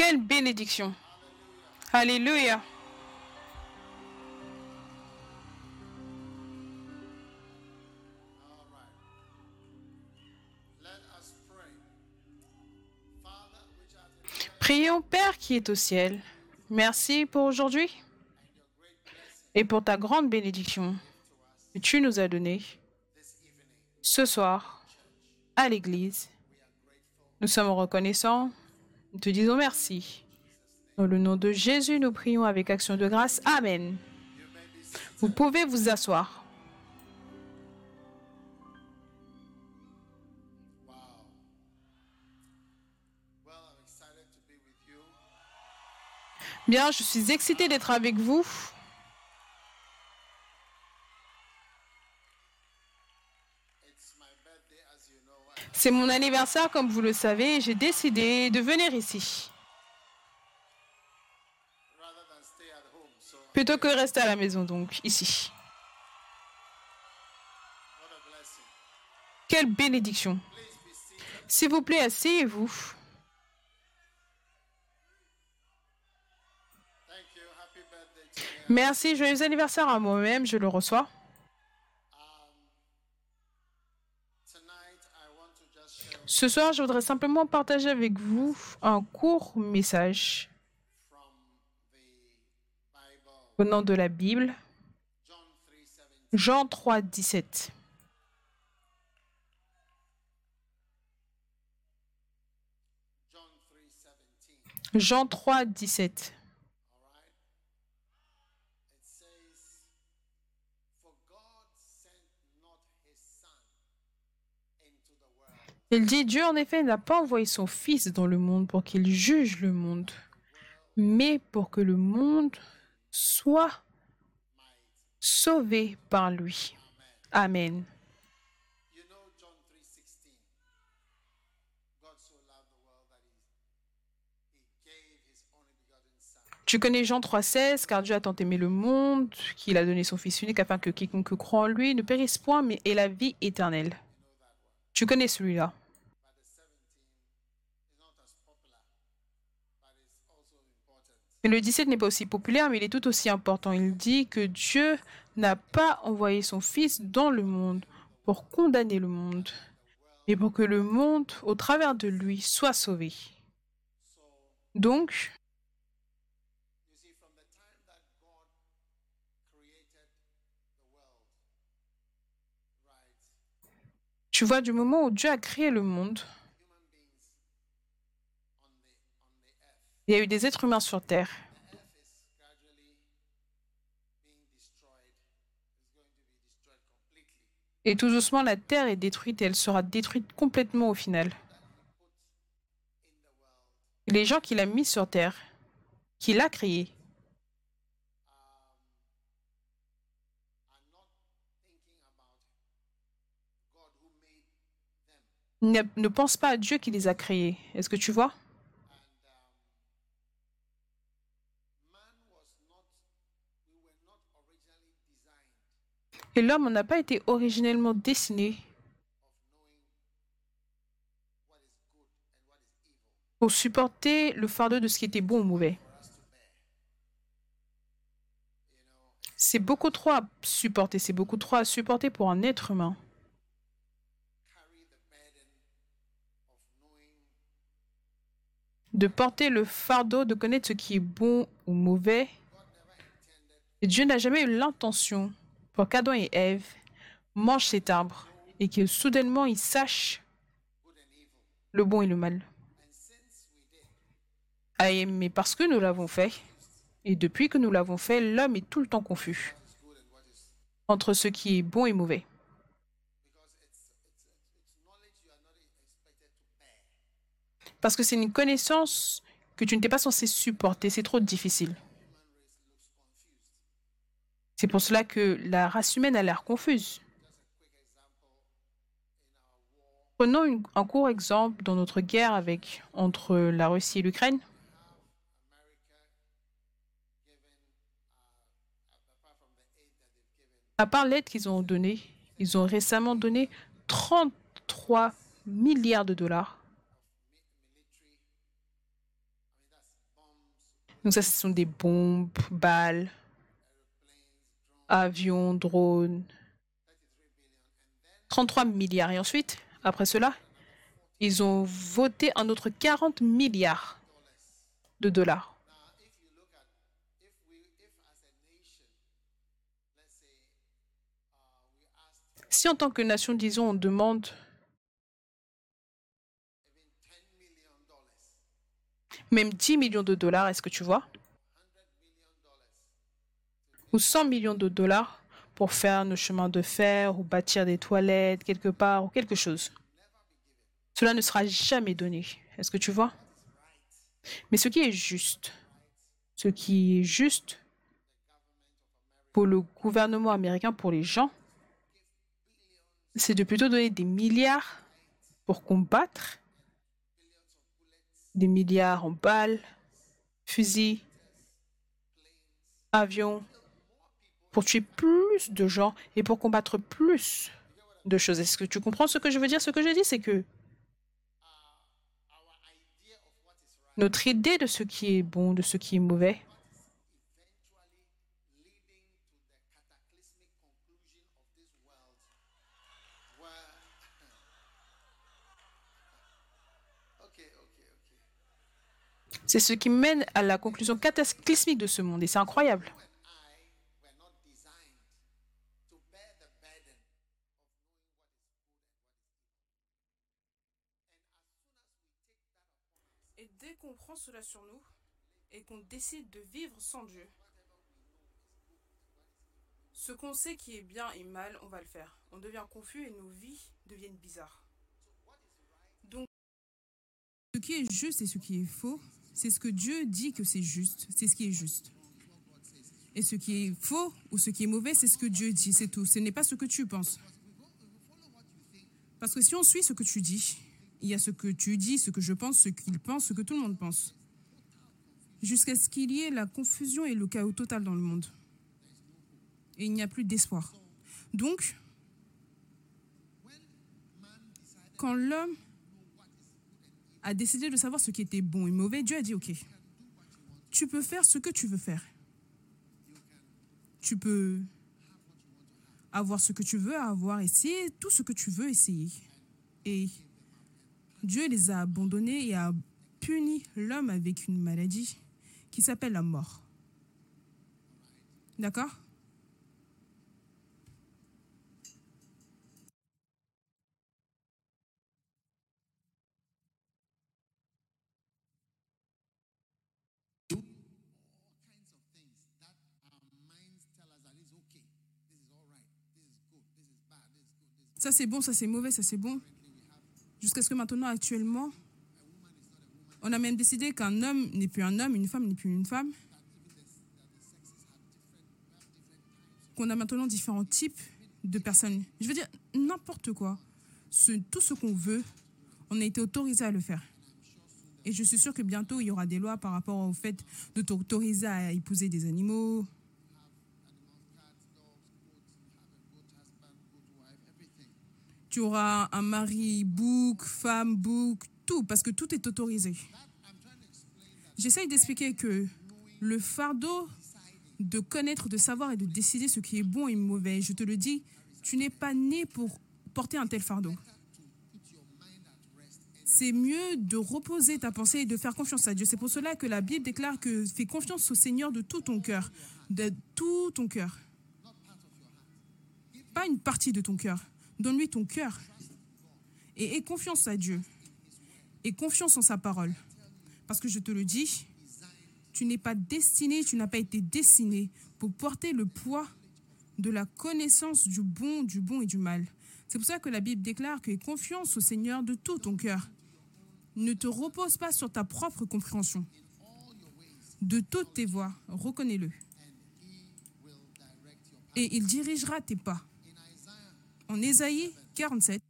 Quelle bénédiction. Alléluia. Prions Père qui est au ciel. Merci pour aujourd'hui et pour ta grande bénédiction que tu nous as donnée ce soir à l'Église. Nous sommes reconnaissants. Nous te disons merci. Dans le nom de Jésus, nous prions avec action de grâce. Amen. Vous pouvez vous asseoir. Bien, je suis excité d'être avec vous. C'est mon anniversaire, comme vous le savez, et j'ai décidé de venir ici. Plutôt que rester à la maison, donc, ici. Quelle bénédiction. S'il vous plaît, asseyez-vous. Merci, joyeux anniversaire à moi-même, je le reçois. Ce soir, je voudrais simplement partager avec vous un court message venant de la Bible. Jean 3, 17. Jean 3, 17. Il dit, Dieu en effet n'a pas envoyé son Fils dans le monde pour qu'il juge le monde, mais pour que le monde soit sauvé par lui. Amen. Tu connais Jean 3,16, car Dieu a tant aimé le monde qu'il a donné son Fils unique afin que quiconque croit en lui ne périsse point, mais ait la vie éternelle. Tu connais celui-là. Mais le 17 n'est pas aussi populaire, mais il est tout aussi important. Il dit que Dieu n'a pas envoyé son Fils dans le monde pour condamner le monde, mais pour que le monde, au travers de lui, soit sauvé. Donc, tu vois, du moment où Dieu a créé le monde, Il y a eu des êtres humains sur Terre. Et tout doucement, la Terre est détruite et elle sera détruite complètement au final. Les gens qu'il a mis sur Terre, qu'il a créés, ne, ne pensent pas à Dieu qui les a créés. Est-ce que tu vois? Et l'homme n'a pas été originellement dessiné pour supporter le fardeau de ce qui était bon ou mauvais. C'est beaucoup trop à supporter, c'est beaucoup trop à supporter pour un être humain. De porter le fardeau de connaître ce qui est bon ou mauvais. Dieu n'a jamais eu l'intention qu'Adam et Ève mangent cet arbre et que soudainement ils sachent le bon et le mal. Ah, mais parce que nous l'avons fait, et depuis que nous l'avons fait, l'homme est tout le temps confus entre ce qui est bon et mauvais. Parce que c'est une connaissance que tu n'étais pas censé supporter, c'est trop difficile. C'est pour cela que la race humaine a l'air confuse. Prenons un court exemple dans notre guerre avec, entre la Russie et l'Ukraine. À part l'aide qu'ils ont donnée, ils ont récemment donné 33 milliards de dollars Donc ça, ce sont des bombes, balles, avions, drones. 33 milliards. Et ensuite, après cela, ils ont voté un autre 40 milliards de dollars. Si en tant que nation, disons, on demande même 10 millions de dollars, est-ce que tu vois? Ou 100 millions de dollars pour faire nos chemins de fer ou bâtir des toilettes quelque part ou quelque chose. Cela ne sera jamais donné. Est-ce que tu vois? Mais ce qui est juste, ce qui est juste pour le gouvernement américain, pour les gens, c'est de plutôt donner des milliards pour combattre, des milliards en balles, fusils, avions, pour tuer plus de gens et pour combattre plus de choses. Est-ce que tu comprends ce que je veux dire? Ce que je dis, c'est que notre idée de ce qui est bon, de ce qui est mauvais, C'est ce qui mène à la conclusion cataclysmique de ce monde. Et c'est incroyable. Et dès qu'on cela sur nous et qu'on décide de vivre sans Dieu, ce qu'on sait qui est bien et mal, on va le faire. On devient confus et nos vies deviennent bizarres. Donc, ce qui est juste et ce qui est faux, c'est ce que Dieu dit que c'est juste, c'est ce qui est juste. Et ce qui est faux ou ce qui est mauvais, c'est ce que Dieu dit, c'est tout. Ce n'est pas ce que tu penses. Parce que si on suit ce que tu dis, il y a ce que tu dis, ce que je pense, ce qu'il pense, ce que tout le monde pense. Jusqu'à ce qu'il y ait la confusion et le chaos total dans le monde. Et il n'y a plus d'espoir. Donc, quand l'homme a décidé de savoir ce qui était bon et mauvais, Dieu a dit, OK, tu peux faire ce que tu veux faire. Tu peux avoir ce que tu veux avoir, essayer tout ce que tu veux essayer. Et Dieu les a abandonnés et a puni l'homme avec une maladie qui s'appelle la mort. D'accord? Ça c'est bon, ça c'est mauvais, ça c'est bon. Jusqu'à ce que maintenant, actuellement, on a même décidé qu'un homme n'est plus un homme, une femme n'est plus une femme. Qu'on a maintenant différents types de personnes. Je veux dire, n'importe quoi. tout ce qu'on veut, on a été autorisé à le faire. Et je suis sûre que bientôt, il y aura des lois par rapport au fait de t'autoriser à épouser des animaux, tu auras un mari book, femme book, tout, parce que tout est autorisé. J'essaye d'expliquer que le fardeau de connaître, de savoir et de décider ce qui est bon et mauvais, je te le dis, tu n'es pas né pour porter un tel fardeau. C'est mieux de reposer ta pensée et de faire confiance à Dieu. C'est pour cela que la Bible déclare que fais confiance au Seigneur de tout ton cœur, de tout ton cœur. Pas une partie de ton cœur. Donne-lui ton cœur. Et aie confiance à Dieu. Et confiance en sa parole. Parce que je te le dis, tu n'es pas destiné, tu n'as pas été destiné pour porter le poids de la connaissance du bon, du bon et du mal. C'est pour ça que la Bible déclare que confiance au Seigneur de tout ton cœur. Ne te repose pas sur ta propre compréhension. De toutes tes voies, reconnais-le. Et il dirigera tes pas. En Ésaïe 47,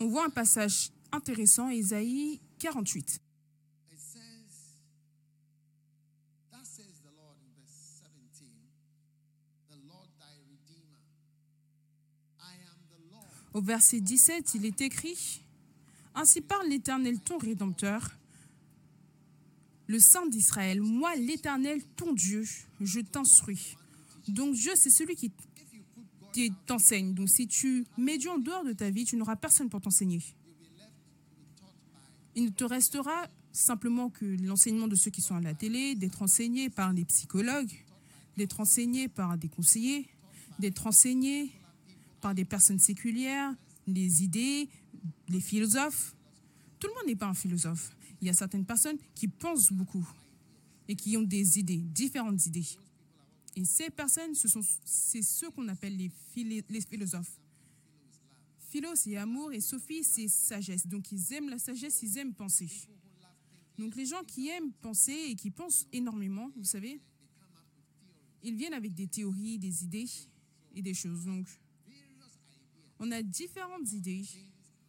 on voit un passage intéressant, Ésaïe 48. Au verset 17, il est écrit Ainsi parle l'Éternel, ton Rédempteur, le Saint d'Israël. Moi, l'Éternel, ton Dieu, je t'instruis. Donc Dieu, c'est celui qui t'enseigne. Donc si tu mets Dieu en dehors de ta vie, tu n'auras personne pour t'enseigner. Il ne te restera simplement que l'enseignement de ceux qui sont à la télé, d'être enseigné par les psychologues, d'être enseigné par des conseillers, d'être enseigné par des personnes séculières, les idées, les philosophes. Tout le monde n'est pas un philosophe. Il y a certaines personnes qui pensent beaucoup et qui ont des idées, différentes idées. Et ces personnes, ce sont, c'est ceux qu'on appelle les, les philosophes. Philo, c'est amour et Sophie, c'est sagesse. Donc, ils aiment la sagesse, ils aiment penser. Donc, les gens qui aiment penser et qui pensent énormément, vous savez, ils viennent avec des théories, des idées et des choses. Donc, on a différentes idées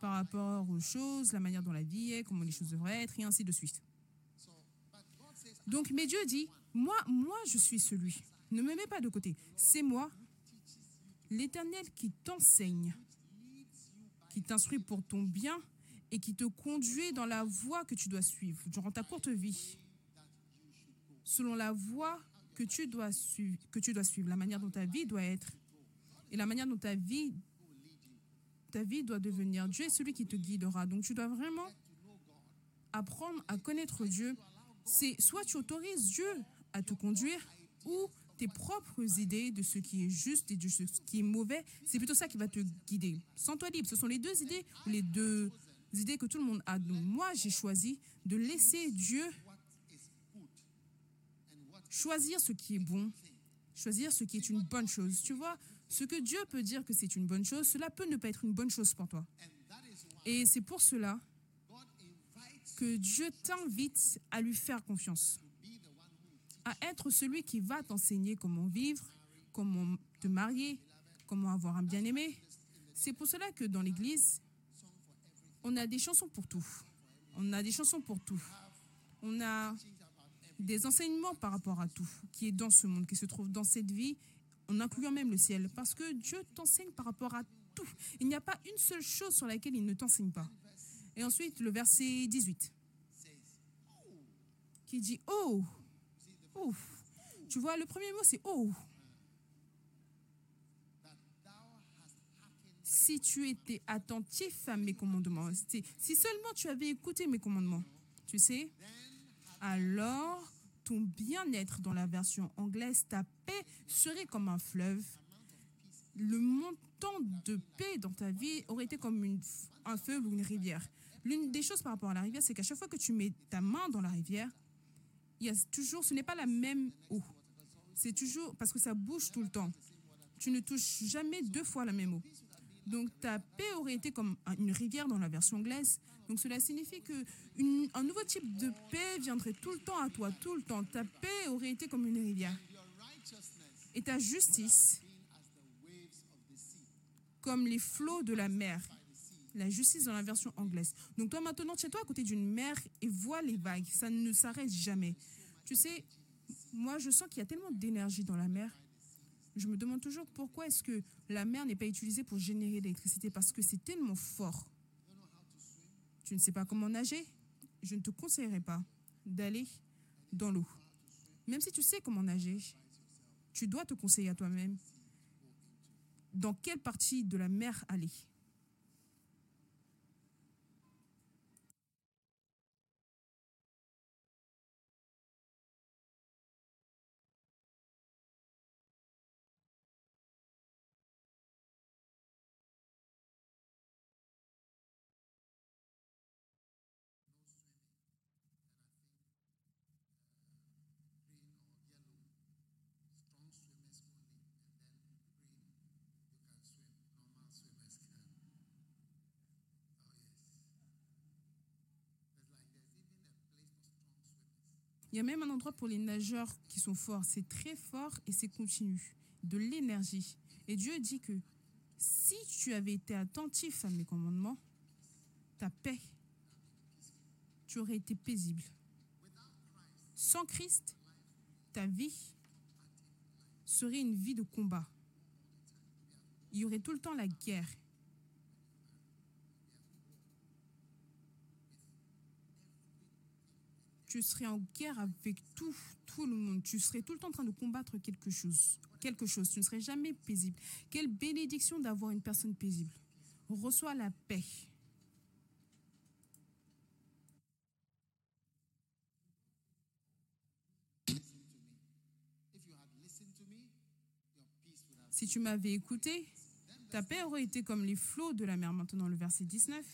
par rapport aux choses, la manière dont la vie est, comment les choses devraient être, et ainsi de suite. Donc, mais Dieu dit, moi, moi, je suis celui. Ne me mets pas de côté. C'est moi, l'Éternel, qui t'enseigne, qui t'instruit pour ton bien et qui te conduit dans la voie que tu dois suivre durant ta courte vie. Selon la voie que tu dois suivre, que tu dois suivre, la manière dont ta vie doit être et la manière dont ta vie ta vie doit devenir. Dieu est celui qui te guidera. Donc tu dois vraiment apprendre à connaître Dieu. C'est soit tu autorises Dieu à te conduire ou tes propres idées de ce qui est juste et de ce qui est mauvais, c'est plutôt ça qui va te guider. Sens-toi libre. Ce sont les deux idées, les deux idées que tout le monde a. Donc moi, j'ai choisi de laisser Dieu choisir ce qui est bon, choisir ce qui est une bonne chose. Tu vois, ce que Dieu peut dire que c'est une bonne chose, cela peut ne pas être une bonne chose pour toi. Et c'est pour cela que Dieu t'invite à lui faire confiance, à être celui qui va t'enseigner comment vivre, comment te marier, comment avoir un bien-aimé. C'est pour cela que dans l'Église, on a des chansons pour tout. On a des chansons pour tout. On a des enseignements par rapport à tout qui est dans ce monde, qui se trouve dans cette vie en incluant même le ciel, parce que Dieu t'enseigne par rapport à tout. Il n'y a pas une seule chose sur laquelle il ne t'enseigne pas. Et ensuite, le verset 18, qui dit Oh, oh. Tu vois, le premier mot, c'est Oh. Si tu étais attentif à mes commandements, si seulement tu avais écouté mes commandements, tu sais, alors ton bien-être dans la version anglaise, ta paix serait comme un fleuve. Le montant de paix dans ta vie aurait été comme un feu ou une rivière. L'une des choses par rapport à la rivière, c'est qu'à chaque fois que tu mets ta main dans la rivière, il y a toujours, ce n'est pas la même eau. C'est toujours parce que ça bouge tout le temps. Tu ne touches jamais deux fois la même eau. Donc ta paix aurait été comme une rivière dans la version anglaise. Donc cela signifie que un nouveau type de paix viendrait tout le temps à toi, tout le temps. Ta paix aurait été comme une rivière. Et ta justice comme les flots de la mer. La justice dans la version anglaise. Donc toi maintenant, tu es toi à côté d'une mer et vois les vagues. Ça ne s'arrête jamais. Tu sais, moi je sens qu'il y a tellement d'énergie dans la mer je me demande toujours pourquoi est-ce que la mer n'est pas utilisée pour générer l'électricité? Parce que c'est tellement fort. Tu ne sais pas comment nager? Je ne te conseillerais pas d'aller dans l'eau. Même si tu sais comment nager, tu dois te conseiller à toi-même dans quelle partie de la mer aller? Il y a même un endroit pour les nageurs qui sont forts. C'est très fort et c'est continu. De l'énergie. Et Dieu dit que si tu avais été attentif à mes commandements, ta paix, tu aurais été paisible. Sans Christ, ta vie serait une vie de combat. Il y aurait tout le temps la guerre. Tu serais en guerre avec tout, tout le monde. Tu serais tout le temps en train de combattre quelque chose. Quelque chose. Tu ne serais jamais paisible. Quelle bénédiction d'avoir une personne paisible. Reçois la paix. Si tu m'avais écouté, ta paix aurait été comme les flots de la mer. Maintenant, le verset 19,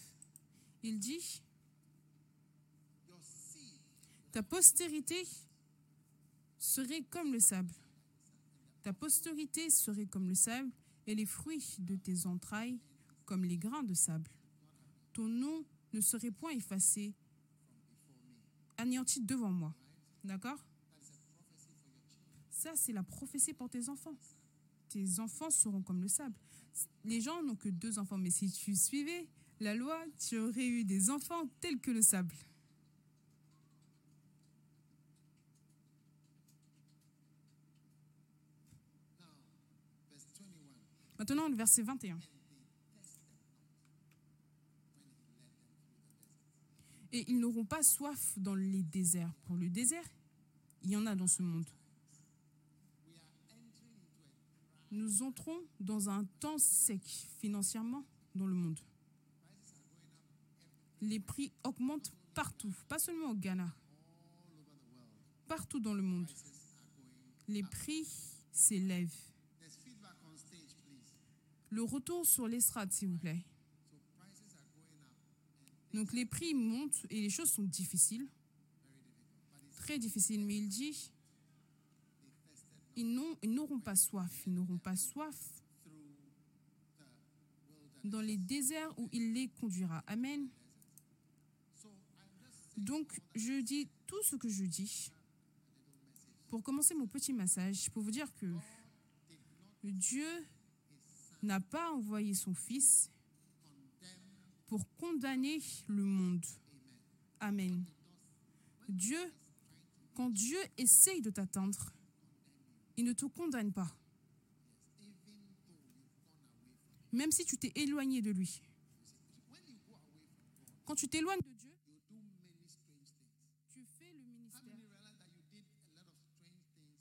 il dit, ta postérité serait comme le sable. Ta postérité serait comme le sable et les fruits de tes entrailles comme les grains de sable. Ton nom ne serait point effacé, anéanti devant moi. D'accord? Ça, c'est la prophétie pour tes enfants. Tes enfants seront comme le sable. Les gens n'ont que deux enfants, mais si tu suivais la loi, tu aurais eu des enfants tels que le sable. Maintenant, le verset 21. Et ils n'auront pas soif dans les déserts. Pour le désert, il y en a dans ce monde. Nous entrons dans un temps sec financièrement dans le monde. Les prix augmentent partout, pas seulement au Ghana, partout dans le monde. Les prix s'élèvent. Le retour sur l'estrade, s'il vous plaît. Donc les prix montent et les choses sont difficiles, très difficiles. Mais il dit, ils n'auront pas soif, ils n'auront pas soif dans les déserts où il les conduira. Amen. Donc je dis tout ce que je dis pour commencer mon petit message, pour vous dire que Dieu n'a pas envoyé son Fils pour condamner le monde. Amen. Dieu, quand Dieu essaye de t'atteindre, il ne te condamne pas. Même si tu t'es éloigné de lui. Quand tu t'éloignes de Dieu, tu fais le ministère.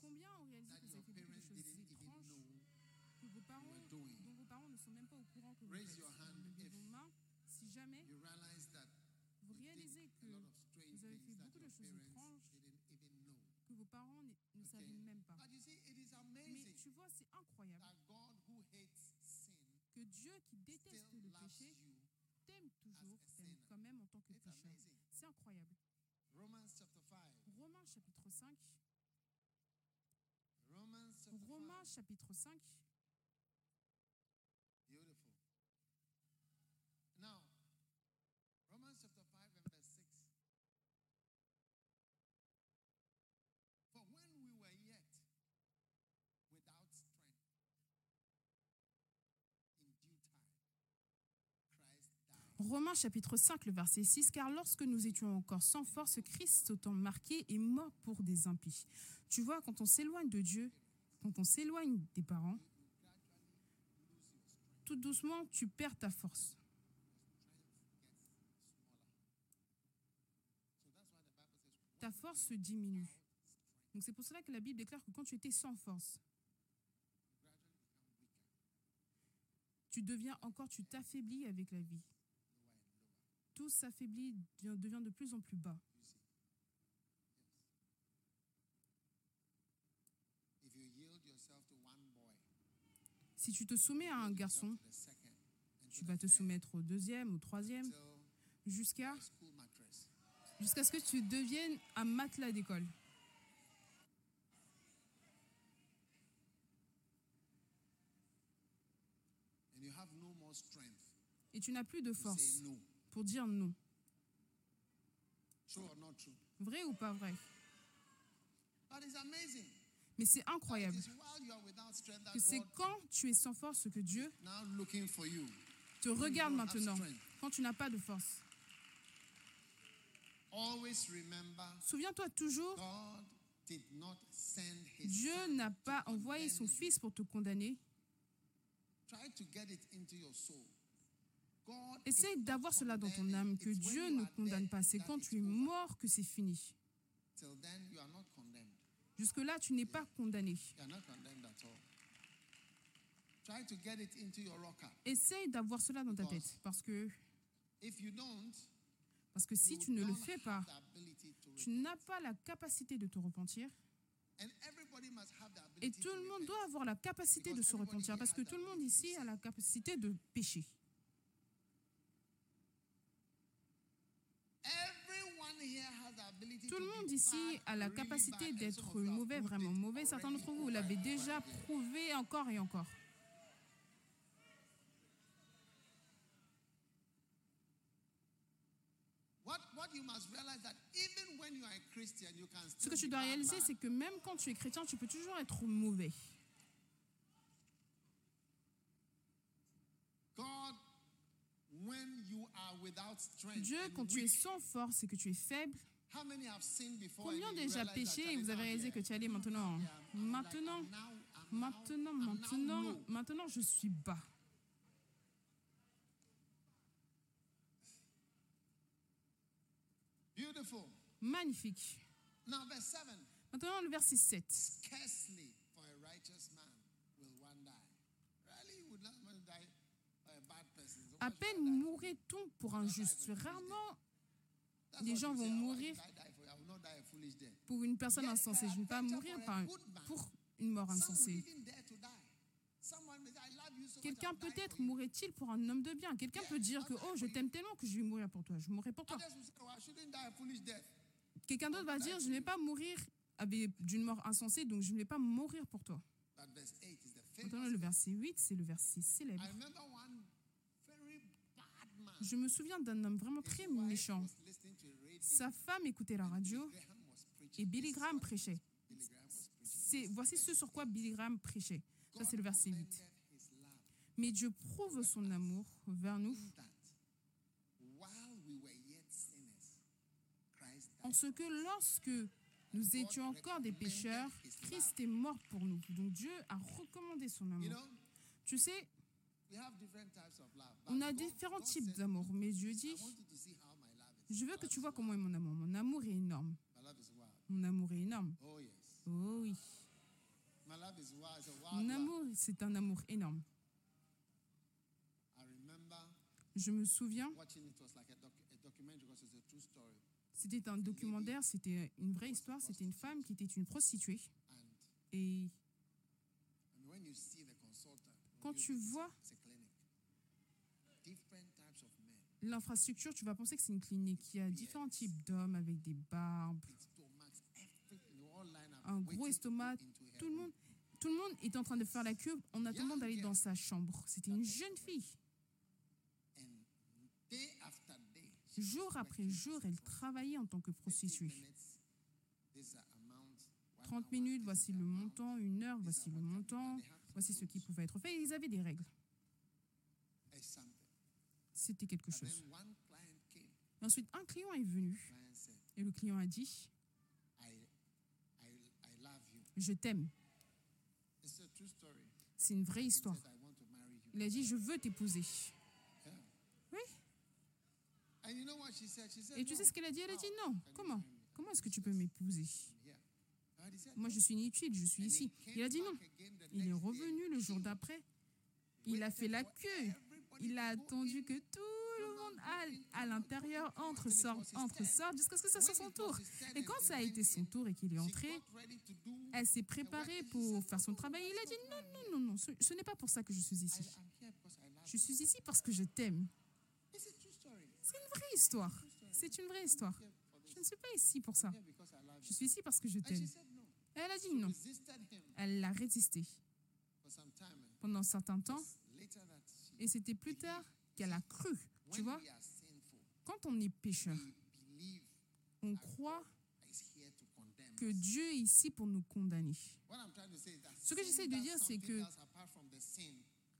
Combien ont réalisé que vous avez fait beaucoup de choses étranges que vos parents, dont vos parents ne sont même pas au courant que vous Raise faites your hand Levez if vos mains si jamais you realize that vous réalisez que a lot of strange vous avez things fait that beaucoup de your choses parents étranges didn't even know. que vos parents ne ne savaient même pas. But you see, it is Mais amazing tu vois, c'est incroyable que Dieu qui déteste le péché t'aime toujours, t'aime quand même en tant que pécheur. C'est incroyable. Romans chapter 5. Romains chapitre 5. Romans chapter Romains 5. chapitre 5. Beautiful. Now, Romans chapter 5 and verse 6. For when we were yet without strength, in due time, Christ died. Romains chapitre 5, le verset 6, car lorsque nous étions encore sans force, Christ, autant marqué, est mort pour des impies. Tu vois, quand on s'éloigne de Dieu, quand on s'éloigne des parents, tout doucement, tu perds ta force. Ta force se diminue. Donc c'est pour cela que la Bible déclare que quand tu étais sans force, tu deviens encore, tu t'affaiblis avec la vie. Tout s'affaiblit, devient de plus en plus bas. Si tu te soumets à un garçon, tu vas te soumettre au deuxième, au troisième, jusqu'à ce que tu deviennes un matelas d'école. Et tu n'as plus de force. Pour dire non. True or not true? Vrai ou pas vrai? But it's amazing. Mais c'est incroyable que c'est quand tu es sans force que Dieu te regarde maintenant, quand tu n'as pas de force. Souviens-toi toujours, Dieu n'a pas envoyé son. Fils pour te condamner. Essaye d'avoir cela dans ton âme, que Dieu ne condamne pas. C'est quand tu es mort que c'est fini. Jusque-là, tu n'es pas condamné. Essaye d'avoir cela dans ta tête. Parce que, parce que si tu ne le fais pas, tu n'as pas la capacité de te repentir. Et tout to le monde doit avoir la capacité de se repentir. Parce que tout le monde ici a la capacité de pécher. Tout to le monde ici a la capacité d'être mauvais, vraiment mauvais. Certains d'entre vous, l'avez déjà prouvé encore et encore. Ce que tu dois réaliser, c'est que même quand tu es chrétien, tu peux toujours être mauvais. Dieu, and quand tu es sans force et que tu es faible, combien déjà péché et vous avez réalisé que tu allais maintenant? Maintenant, maintenant, maintenant, maintenant, je suis bas. Beautiful. Magnifique. Now, verse 7. Maintenant, le verset 7. Scarcely for a righteous man will one die. Really, you would not want to die by a bad person. So À peine mourrait-on pour un juste? Rarement Les gens vont "Oh, mourir if I die for you, I will not die a foolish death." pour une personne insensée. Je ne vais pas mourir pour une mort insensée. even dare to die. Someone may say, "I love you so much, Quelqu'un peut-être for you." mourrait-il pour un homme de bien? Quelqu'un peut dire que oh je t'aime tellement que je vais mourir pour toi. Je mourrai pour toi. Quelqu'un d'autre va dire je ne vais pas mourir d'une mort insensée donc je ne vais pas mourir pour toi. But verse 8 is the Maintenant le verset 8 c'est le verset célèbre. Je me souviens d'un homme vraiment très méchant. Sa femme écoutait la radio et. Billy Graham prêchait. Voici ce sur quoi Billy Graham prêchait. Ça c'est le verset 8. commended his love Mais Dieu prouve son amour vers nous en ce que lorsque nous étions encore des pécheurs, Christ est mort pour nous. Donc Dieu a recommandé son amour. Tu sais, on a différents types d'amour, mais Dieu dit, je veux que tu vois comment est mon amour. Mon amour est énorme. Mon amour est énorme. Oh oui. Mon amour, c'est un amour énorme. I remember Je me souviens, watching it was like a, doc, a documentary because it's a true story. c'était un documentaire, c'était une vraie histoire. C'était une femme qui était une prostituée. Et quand tu vois it's a clinic. Different types of men. L'infrastructure, tu vas penser que c'est une clinique. Il y a différents types d'hommes avec des barbes, un gros to estomac. Tout le monde, tout le monde est en train de faire la queue en attendant d'aller dans sa chambre. C'était une jeune fille. Jour après jour, elle travaillait en tant que 30 prostituée. minutes, this amount, one 30 hour, minutes, voici le montant. Une heure, voici le montant. Voici ce qui pouvait être fait. Et ils avaient des règles. C'était quelque chose. Et ensuite, un client est venu. Et le client a dit, je t'aime. C'est une vraie histoire. Il a dit, je veux t'épouser. Oui. Et tu sais ce qu'elle a dit? Elle a dit, non. Comment? Comment est-ce que tu peux m'épouser? Moi, je suis inutile, je suis ici. Il a dit non. Il est revenu le jour d'après. Il a fait la queue. Il a attendu que tout le monde à l'intérieur, entre, sort, entre, sort, jusqu'à ce que ça soit son tour. Et quand ça a été son tour et qu'il est entré, elle s'est préparée pour faire son travail. Il a dit non, non, non, non, ce, ce n'est pas pour ça que je suis ici. Je suis ici parce que je t'aime. C'est une vraie histoire. C'est une vraie histoire. Je ne suis pas ici pour ça. Je suis ici parce que je t'aime. Elle a dit non. Elle l'a résisté pendant un certain temps. Et c'était plus tard qu'elle a cru. Tu vois, quand on est pécheur, on croit que Dieu est ici pour nous condamner. Ce que j'essaie de dire, c'est que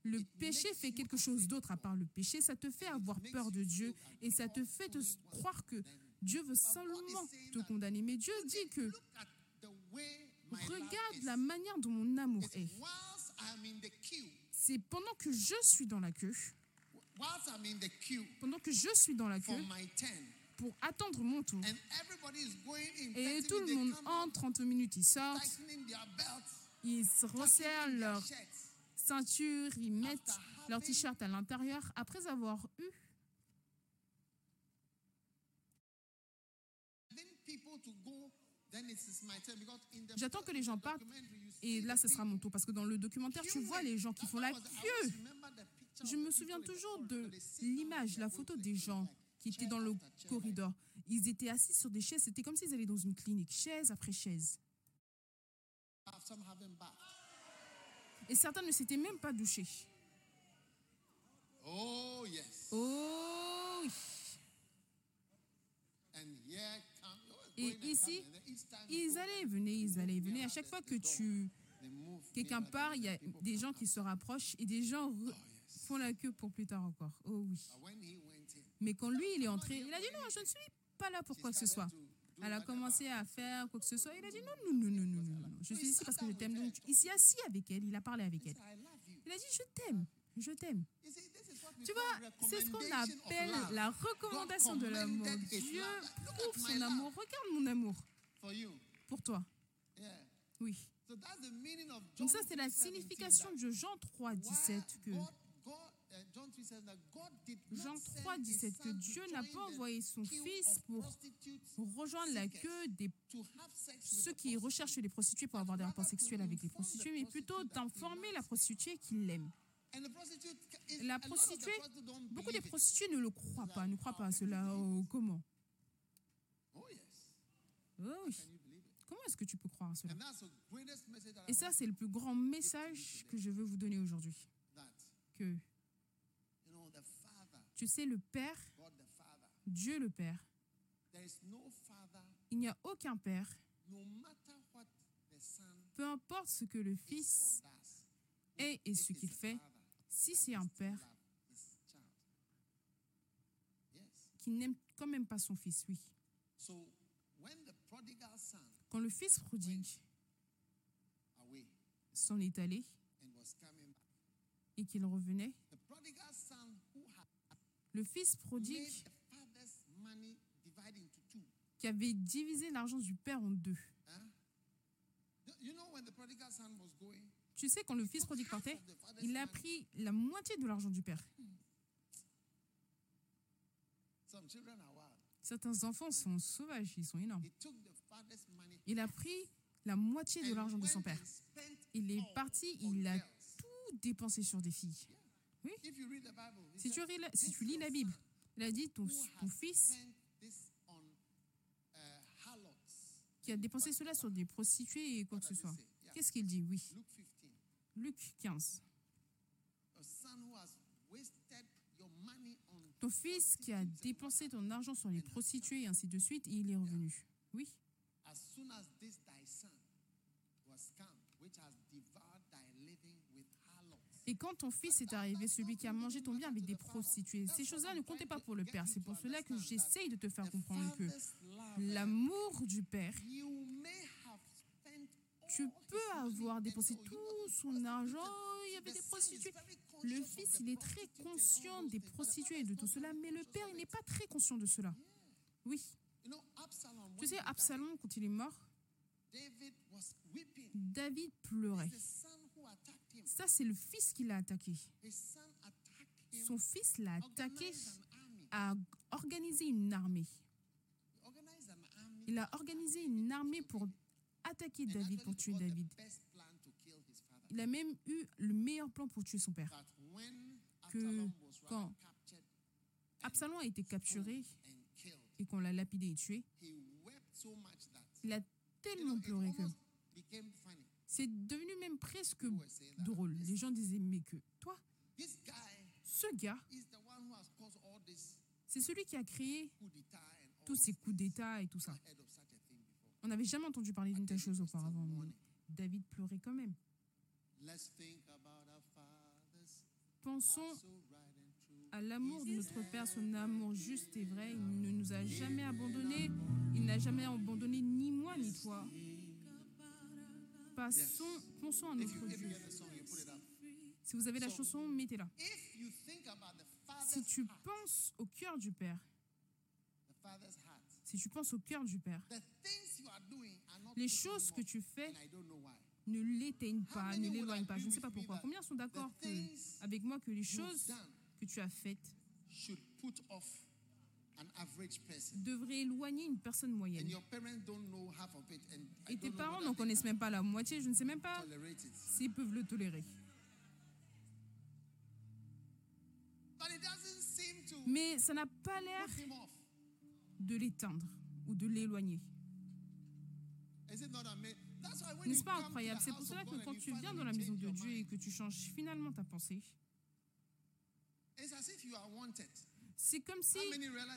Le péché fait quelque chose d'autre à part le péché. Ça te fait avoir peur de Dieu et ça te fait te croire que Dieu veut seulement te condamner. Mais Dieu dit que regarde la manière dont mon amour est. C'est pendant que je suis dans la queue, pendant que je suis dans la queue pour attendre mon tour. Et 30 tout le monde they come en out, 30 minutes, ils sortent, ils se resserrent leur ceinture, ils mettent leur t-shirt à l'intérieur après avoir eu J'attends que les gens partent et là ce sera mon tour parce que dans le documentaire tu vois les gens qui font la queue. Je me souviens toujours de l'image, la photo des gens qui étaient dans le corridor. Ils étaient assis sur des chaises, c'était comme s'ils allaient dans une clinique, chaise après chaise. Et certains ne s'étaient même pas douchés. Oh yes. Oh oui. And here come. oh, Et ici, Ils allaient, venaient, ils allaient, venaient. À chaque fois que tu quelqu'un part, il y a des gens qui se rapprochent et des gens font la queue pour plus tard encore. Oh oui. Mais quand lui, il est entré, il a dit non, je ne suis pas là pour quoi que ce soit. Elle a commencé à faire quoi que ce soit. Il a dit non, non, non, non, non, non, non. Je suis ici parce que je t'aime. Donc, il s'est assis avec elle, il a parlé avec elle. Il a dit je t'aime, je t'aime. Tu vois, c'est ce qu'on appelle la recommandation de l'amour. Dieu prouve son amour. Regarde mon amour pour toi. Oui. Donc ça, c'est la 3:17 signification de Jean 3, 17 que why God, God, John 3 says that God did not Jean send 3, his 17 que Dieu n'a pas envoyé son Fils pour rejoindre la queue des ceux qui recherchent les prostituées pour avoir des rapports sexuels avec les prostituées, mais plutôt d'informer la prostituée qu'il l'aime. La prostituée, beaucoup it. prostituées ne le croient pas, ne croient pas à cela. Oh, comment? Oh. Oh oui. Comment est-ce que tu peux croire à cela? Et ça, c'est le plus grand message que je veux vous donner aujourd'hui. Que, tu sais, le Père. Dieu le Père, il n'y a aucun Père, peu importe ce que le Fils est et ce qu'il fait, si c'est un Père qui n'aime quand même pas son Fils, oui. Quand le Fils prodigue s'en est allé et qu'il revenait, le Fils prodigue qui avait divisé l'argent du Père en deux. Tu sais, quand le Fils prodigue partait, il a pris la moitié de l'argent du Père. Certains enfants sont sauvages, ils sont énormes. Il a pris la moitié de l'argent de son père. Il est parti, il a tout dépensé sur des filles. He Si tu, lis la, si "This tu lis your la Bible, il a dit ton, ton fils uh, harlots." qui a dépensé cela sur des prostituées et quoi que ce soit. Qu'est-ce qu'il dit? Oui. Luke 15. Luc 15. A son who has wasted your money on Ton fils qui a dépensé ton argent sur les prostituées et ainsi de suite, il est revenu. Oui. Et quand ton fils est arrivé, celui qui a mangé ton bien avec des prostituées, ces choses-là ne comptaient pas pour le Père. C'est pour cela que j'essaye de te faire comprendre que l'amour du Père, tu peux avoir dépensé tout son argent, il y avait des prostituées. Le fils, il est très conscient des prostituées et de tout cela, mais le Père, il n'est pas très conscient de cela. Oui. Tu sais, Absalom, quand il est mort, David pleurait. Ça, c'est le fils qui l'a attaqué. son fils l'a attaqué, a organisé une armée. Il a organisé une armée pour David, pour tuer David. Il a même eu le meilleur plan pour tuer son père. Que quand Absalom a été capturé et qu'on l'a lapidé et tué, il a tellement pleuré que c'est devenu même presque drôle. Les gens disaient, mais que toi, ce gars, c'est celui qui a créé tous ces coups d'État et tout ça. On n'avait jamais entendu parler d'une telle chose auparavant. mais. David pleurait quand même. Pensons à l'amour de notre Père, son amour juste et vrai. Il ne nous a jamais abandonnés. Il n'a jamais abandonné ni moi ni toi. Passons, pensons à notre Dieu. Si vous avez la chanson, mettez-la. Si tu penses au cœur du Père, si tu penses au cœur du Père, Les choses que tu fais ne l'éteignent pas, ne l'éloignent pas. Je ne sais pas pourquoi. Combien sont d'accord avec moi que les choses que tu as faites devraient éloigner une personne moyenne Et tes parents n'en connaissent même pas la moitié, je ne sais même pas s'ils peuvent le tolérer. Mais ça n'a pas l'air de l'éteindre ou de l'éloigner. N'est-ce pas incroyable? C'est pour cela que and quand tu viens dans la maison de Dieu et que tu changes finalement ta pensée, c'est comme si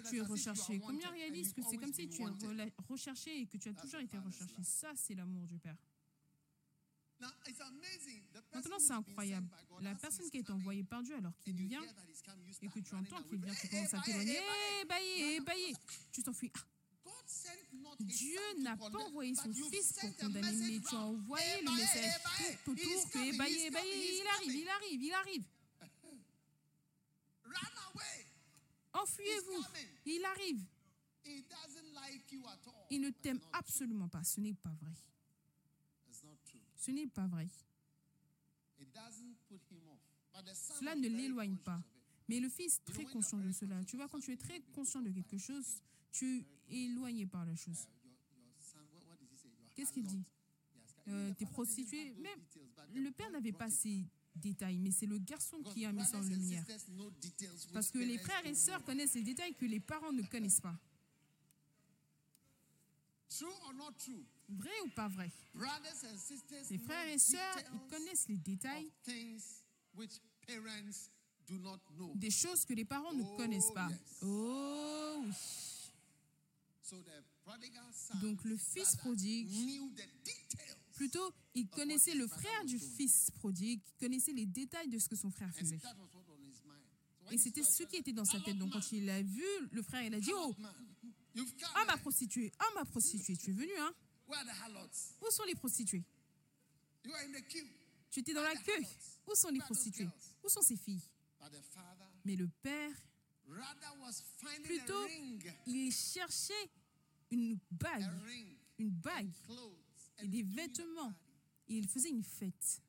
tu es recherché? Combien réalisent que c'est comme si tu es recherché et que tu as toujours été recherché? Ça, c'est l'amour du Père. Maintenant, c'est incroyable. La personne qui est envoyée par Dieu alors qu'il vient et que tu entends qu'il vient, tu commences à t'éloigner. Eh, baillé, eh. Tu t'enfuis. Ah, Dieu n'a pas envoyé son fils pour condamner, mais tu as envoyé le baillé, message eh, baillé. tout autour que coming, eh, baillé, he's eh, il arrive, il arrive, il arrive. Enfuyez-vous. Il arrive. Il ne t'aime absolument pas. Ce n'est pas vrai. Ce n'est pas vrai. Cela ne l'éloigne pas. Mais le fils, know, très conscient de cela, tu vois, quand tu es très conscient de quelque chose, tu es éloigné par la chose. Qu'est-ce qu'il dit? Euh, T'es those Même le père n'avait pas ces détails, mais c'est le garçon qui a mis ça en lumière. Parce que les frères et sœurs connaissent les détails que les parents ne connaissent pas. Vrai ou pas vrai? Les frères et sœurs, ils connaissent les détails des choses que les parents ne Oh, connaissent pas. yes. Oh oui. So the prodigal son Donc le fils prodigue, plutôt, il connaissait le frère du fils prodigue, qui connaissait les détails de ce que son frère faisait. Et c'était ce qui était dans sa "Harlot tête. Donc quand il a vu le frère, il a dit, oh, ah ma prostituée, ah ma prostituée, tu es venue, hein? Où sont les prostituées? Tu étais dans la queue. Où sont les prostituées? Où sont ces filles? Mais le père, plutôt, il cherchait une bague, une bague clothes, et des vêtements. Et il faisait une fête.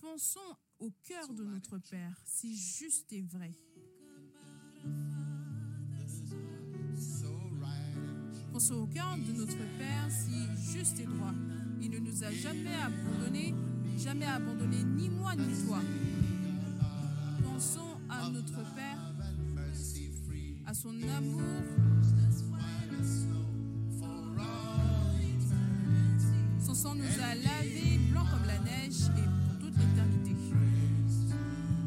Pensons au cœur de notre Père, si juste et vrai. Pensons au cœur de notre Père, si juste et droit. Il ne nous a jamais abandonnés, jamais abandonnés, ni moi ni toi. Pensons à notre Père, à son amour, son sang nous a lavés blanc comme la neige et pour toute l'éternité.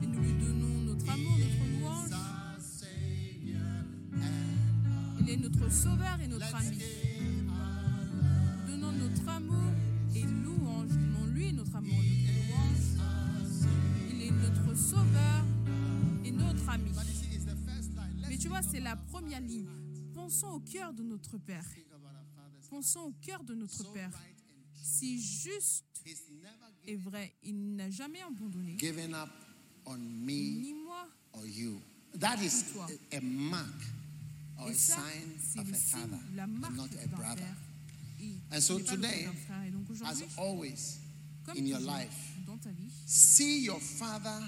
Et nous lui donnons notre amour, notre louange. Il est notre sauveur et c'est la première ligne. Pensons au cœur de notre Père. Pensons au cœur de notre Père. Si juste et vrai, il n'a jamais abandonné, given up on me ni moi. or you. That is Toi. a, mark or a sign c'est of a signe, father la and marque not a brother. Père. Et And so today, As aujourd'hui, always, comme in your toujours, life, dans ta vie, see your father.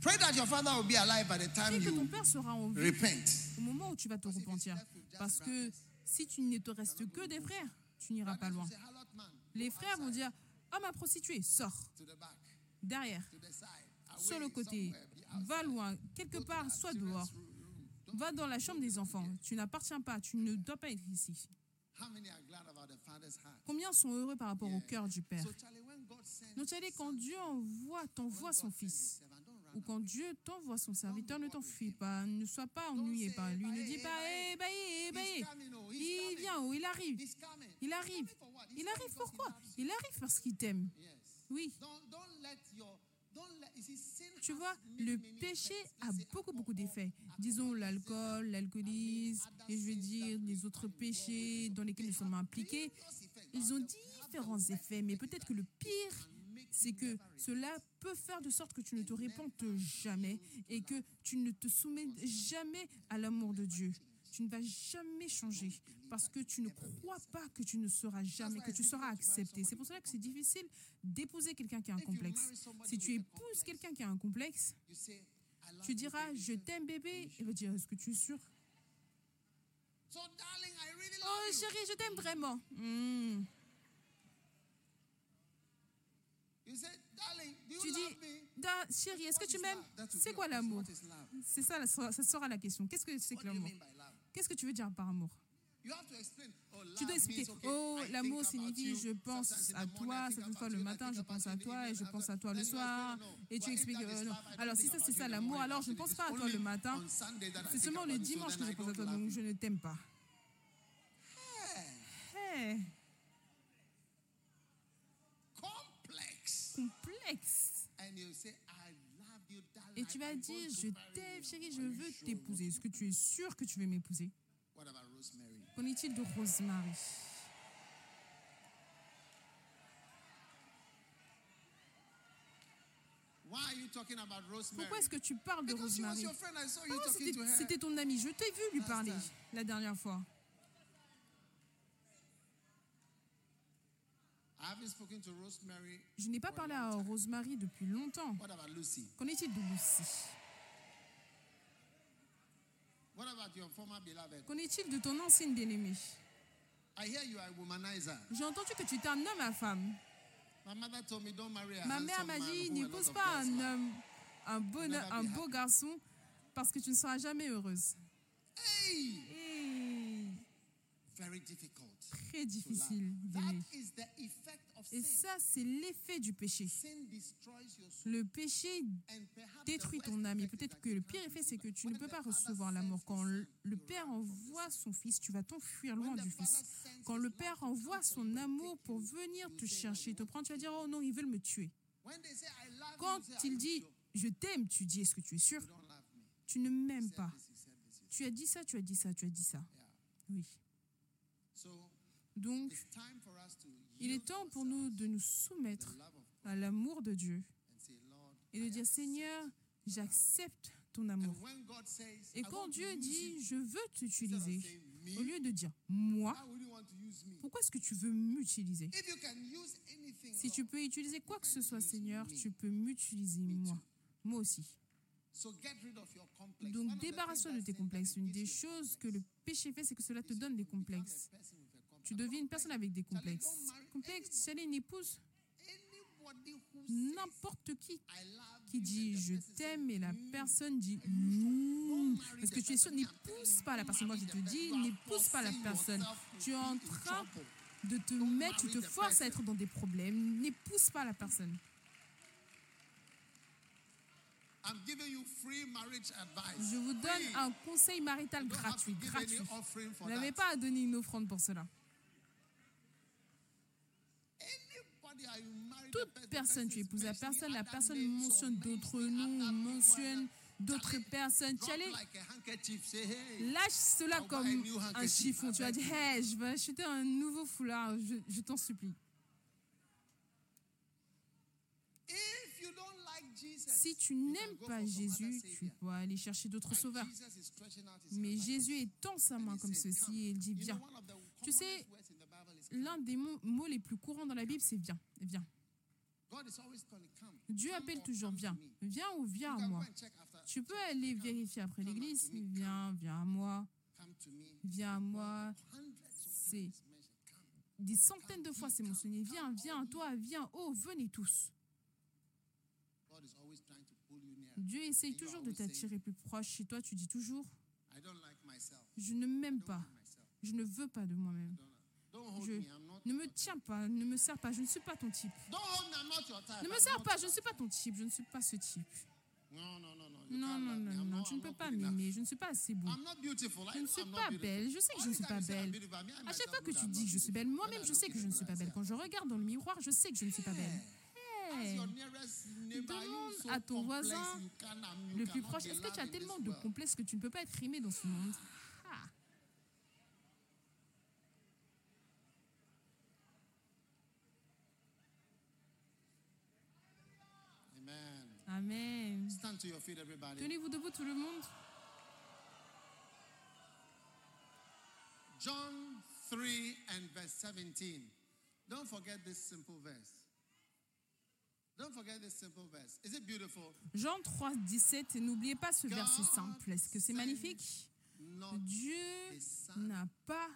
Pray that your father will be alive by the time prie que ton you Père sera en vie repent. au moment où tu vas te repentir. Parce que si tu ne te restes que des frères, tu n'iras pas loin. Say, "Harlot man, Les frères vont dire Ah, ma prostituée, sors, derrière, sur le côté, va loin, quelque part, sois dehors, va dans la chambre des enfants. Tu n'appartiens pas, tu ne dois pas être ici. How many are glad about the father's heart? Combien sont heureux par rapport au cœur du Père? So, Charlie, when God sends Donc, allez, quand Dieu envoie, t'envoie son Fils, ou quand Dieu t'envoie son serviteur, ne t'enfuis pas, ne sois pas ennuyé par lui. Ne dis pas Eh, baillé, eh, oh, he's Il vient, oh, il arrive. Il arrive. Il arrive pourquoi. Il arrive parce qu'il t'aime. Oui. Tu vois, le péché a Let's say beaucoup, beaucoup alcohol, d'effets. Disons l'alcool, l'alcoolisme, et je veux dire les autres péchés dans lesquels nous sommes impliqués. Ils ont différents effets, mais peut-être que le pire c'est que cela peut faire de sorte que tu ne te répentes jamais et que tu ne te soumets jamais à l'amour de Dieu. Tu ne vas jamais changer parce que tu ne crois pas que tu ne seras jamais, que tu seras accepté. C'est pour cela que c'est difficile d'épouser quelqu'un qui a un complexe. Si tu épouses quelqu'un qui a un complexe, You say, I love tu you. diras je t'aime bébé, il va dire est-ce que tu es sûr? Oh chérie, je t'aime vraiment. Hmm. Tu dis chérie, est-ce que tu m'aimes? C'est quoi l'amour? C'est ça, ça sera la question. Qu'est-ce que c'est que l'amour? Qu'est-ce que tu veux dire par amour? Oh, Tu dois expliquer. Oh, l'amour about signifie je pense à toi, certaines fois le matin, je pense à toi et je pense à toi le soir. Et tu expliques, euh, non. Alors si ça c'est ça l'amour, alors je ne pense pas à toi le matin. C'est seulement le dimanche que je pense à toi, donc je ne t'aime pas. Hey, Et tu vas dire, je t'aime, chérie, je veux t'épouser. Est-ce que tu es sûr que tu veux m'épouser? What about Rosemary? Qu'en est-il de Rosemary? Why are you talking about Rosemary? Pourquoi est-ce que tu parles de Rosemary? c'était- ton ami? Je t'ai vu lui parler la dernière fois. Je n'ai pas parlé à. Rosemary depuis longtemps. What about Lucy? Qu'en est-il de Lucie What about your former beloved? Qu'en est-il de ton ancienne bien-aimée? I hear you are a womanizer. J'ai entendu que tu étais un homme à femme. My mother told me don't marry a Ma mère m'a dit n'épouse pas un homme, un, bon, un beau garçon parce que tu ne seras jamais heureuse. Hey. Très difficile Et ça, c'est l'effet du péché. Le péché détruit ton âme. Et peut-être que le pire effet, c'est que tu ne peux pas recevoir l'amour. Quand le Père envoie son Fils, tu vas t'enfuir loin du Fils. Quand le Père envoie son amour pour venir te chercher, te prendre, tu vas dire, oh non, ils veulent me tuer. Quand il dit, je t'aime, tu dis, est-ce que tu es sûr? Tu ne m'aimes pas. Tu as dit ça, tu as dit ça, tu as dit ça. Oui. Donc, il est temps pour nous de nous soumettre à l'amour de Dieu et de dire. Seigneur, j'accepte ton amour. Et quand Dieu dit, je veux t'utiliser, au lieu de dire, moi, pourquoi est-ce que tu veux m'utiliser? Si tu peux utiliser quoi que ce soit, Seigneur, tu peux m'utiliser moi. Moi aussi. Donc débarrasse-toi de tes complexes. Une des choses que le péché fait, c'est que cela te donne des complexes. Tu deviens une personne avec des complexes. Complexe, Charlie, une épouse, n'importe qui qui dit je t'aime et la "Mm, personne dit Est-ce the que tu es sûr N'épouse pas la personne. Moi, je te dis, n'épouse pas la personne. Tu es en in train de te mettre, tu te forces à être dans des problèmes. N'épouse pas la personne. Je vous donne un conseil marital gratuit. Vous n'avez pas à donner une offrande pour cela. Toute personne, tu épouses la personne, la personne mentionne d'autres noms, mentionne d'autres personnes. Tu allais lâche cela comme un chiffon. Tu vas dire, hey, je vais acheter un nouveau foulard, je, je t'en supplie. Si tu n'aimes pas Jésus, tu peux aller chercher d'autres sauveurs. Mais Jésus étend sa main comme ceci et il dit, viens. Tu sais. L'un des mots, mots les plus courants dans la Bible, c'est viens, viens. Dieu appelle toujours viens. Viens ou viens à moi. Tu peux aller vérifier après l'église. Viens, viens à moi. Viens à moi. C'est des centaines de fois c'est mentionné. Viens, viens, toi, viens. Oh, venez tous. Dieu essaye toujours de t'attirer plus proche. Chez toi, tu dis toujours, je ne m'aime pas. Je ne veux pas de moi-même. Je ne me tiens pas, ne me sers pas. Je ne suis pas ton type. Ne me sers pas, je ne suis pas ton type. Je ne suis pas ce type. Non, non, non, non. not- Tu ne peux pas m'aimer. Je ne suis pas assez beau. Je ne suis pas belle. Je sais que je ne suis pas belle. À chaque fois que tu dis que je suis belle, moi-même je sais que je ne suis pas belle. Quand je regarde dans le miroir, je sais que je ne suis pas belle. Hey. Demande à ton voisin Le plus proche, est-ce que tu as tellement de complexes que tu ne peux pas être aimé dans ce monde? Ah. Amen. Stand to your feet, everybody. Tenez-vous debout tout le monde. John 3 and verse 17. Don't forget this simple verse. Don't forget this simple verse. Is it beautiful? Jean 3, 17. Et N'oubliez pas ce verset simple. Est-ce que c'est magnifique? Dieu n'a pas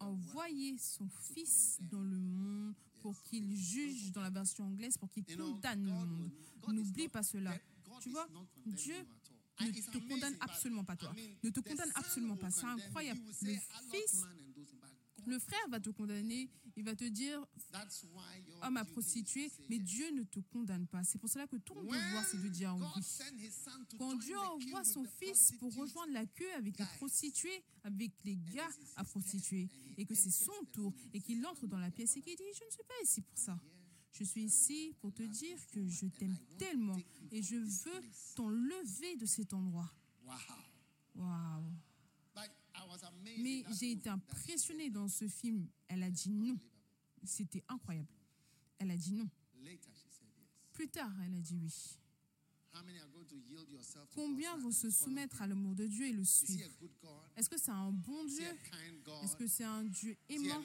envoyé son Fils dans le monde pour qu'il juge, dans la version anglaise, pour qu'il condamne le monde. N'oublie pas cela. Tu is vois, Dieu ne te condamne absolument pas, toi. Ne te condamne absolument pas. C'est incroyable. Le say, "I love Fils, le frère va te condamner. Il va te dire, homme à say mais. Dieu ne te condamne pas. C'est pour cela que ton devoir, c'est de dire oui. Quand Dieu envoie son fils pour rejoindre la queue avec les prostituées, avec les gars à prostituer, et que c'est son tour, et qu'il entre dans la pièce et qu'il dit, je ne suis pas ici pour ça. Je suis ici pour te dire que je t'aime tellement et je veux t'enlever de cet endroit. Wow. Waouh. Mais j'ai été that impressionné dans ce film. Elle a dit non. C'était incroyable. Elle a dit non. Plus tard, elle a dit oui. Combien vont se soumettre à l'amour de Dieu et le suivre? Est-ce que c'est un bon Dieu? Est-ce que c'est un Dieu aimant?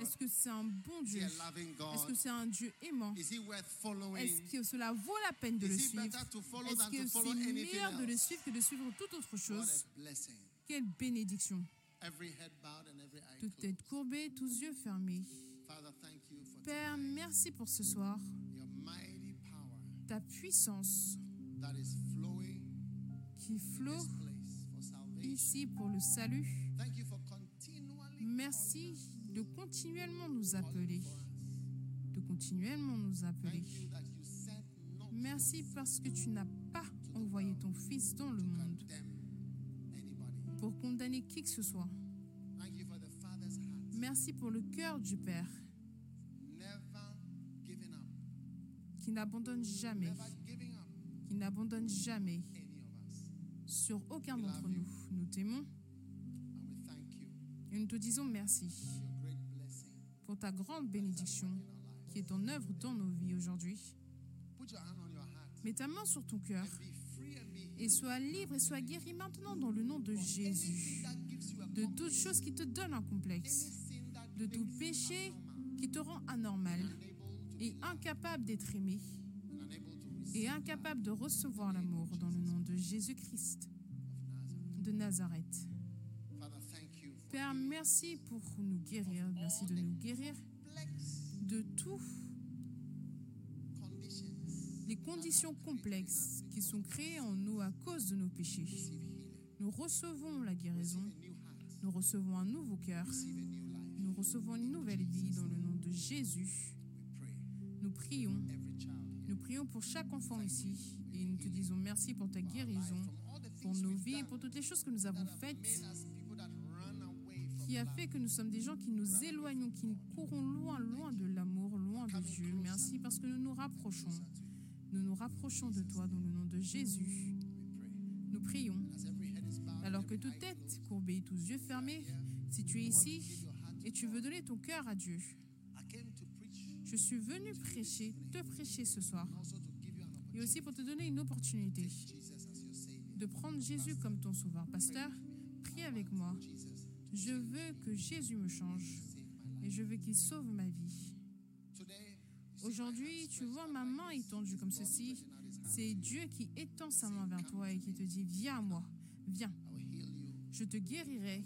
Est-ce que c'est un bon Dieu? Est-ce que c'est un Dieu aimant? Est-ce que cela vaut la peine de le suivre? Est-ce que c'est meilleur de le suivre que de suivre toute autre chose? Quelle bénédiction Toute tête courbée, tous yeux fermés. Père, merci pour ce soir. Ta puissance qui flot ici pour le salut. Merci de continuellement nous appeler. De continuellement nous appeler. Merci parce que tu n'as pas envoyé ton Fils dans le monde. Pour condamner qui que ce soit. Merci pour le cœur du Père. Qui n'abandonne jamais, qui n'abandonne jamais. sur aucun d'entre nous. Nous t'aimons. Et nous te disons merci pour ta grande bénédiction qui est en œuvre dans nos vies aujourd'hui. Put your hand on your heart Mets ta main sur ton cœur et sois libre et sois guéri maintenant dans le nom de Jésus. De toute chose qui te donne un complexe, de tout péché qui te rend anormal et incapable d'être aimé et incapable de recevoir l'amour dans le nom de Jésus-Christ de Nazareth. Père, merci pour nous guérir. Merci de nous guérir de conditions. Les conditions complexes qui sont créées en nous à cause de nos péchés. Nous recevons la guérison, nous recevons un nouveau cœur, nous recevons une nouvelle vie dans le nom de Jésus. Nous prions, nous prions pour chaque enfant ici et nous te disons merci pour ta guérison, pour nos vies pour toutes les choses que nous avons faites qui a fait que nous sommes des gens qui nous éloignons, qui courons loin, loin de l'amour, loin de Dieu. Merci parce que nous nous rapprochons. Nous nous rapprochons de toi dans le nom de Jésus. Nous prions. Alors que toute tête courbée tous yeux fermés, si tu es ici et tu veux donner ton cœur à Dieu, je suis venu prêcher, te prêcher ce soir, et aussi pour te donner une opportunité de prendre Jésus comme ton sauveur. Pasteur, prie avec moi. Je veux que Jésus me change et je veux qu'il sauve ma vie. Aujourd'hui, tu vois ma main étendue comme ceci. C'est Dieu qui étend sa main vers toi et qui te dit, viens à moi, viens, je te guérirai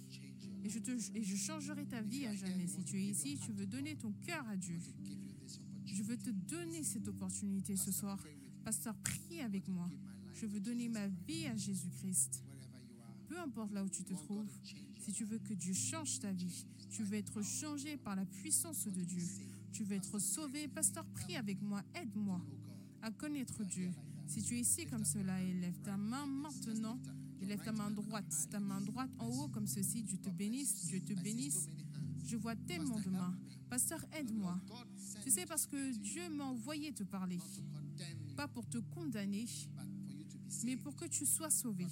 et je, te, et je changerai ta vie à jamais. Si tu es ici, tu veux donner ton cœur à Dieu. Je veux te donner cette opportunité ce soir. Pasteur, prie avec moi. Je veux donner ma vie à Jésus-Christ. Peu importe là où tu te trouves, si tu veux que Dieu change ta vie, tu veux être changé par la puissance de Dieu, tu veux être sauvé, pasteur, prie avec moi, aide-moi à connaître Dieu. Si tu es ici comme cela, élève ta main maintenant, élève ta main droite, ta main droite en haut comme ceci, Dieu te bénisse, Dieu te bénisse. Je vois tellement de mains. Pasteur, aide-moi. Tu sais, parce que Dieu m'a envoyé te parler, pas pour te condamner, mais pour que tu sois sauvé.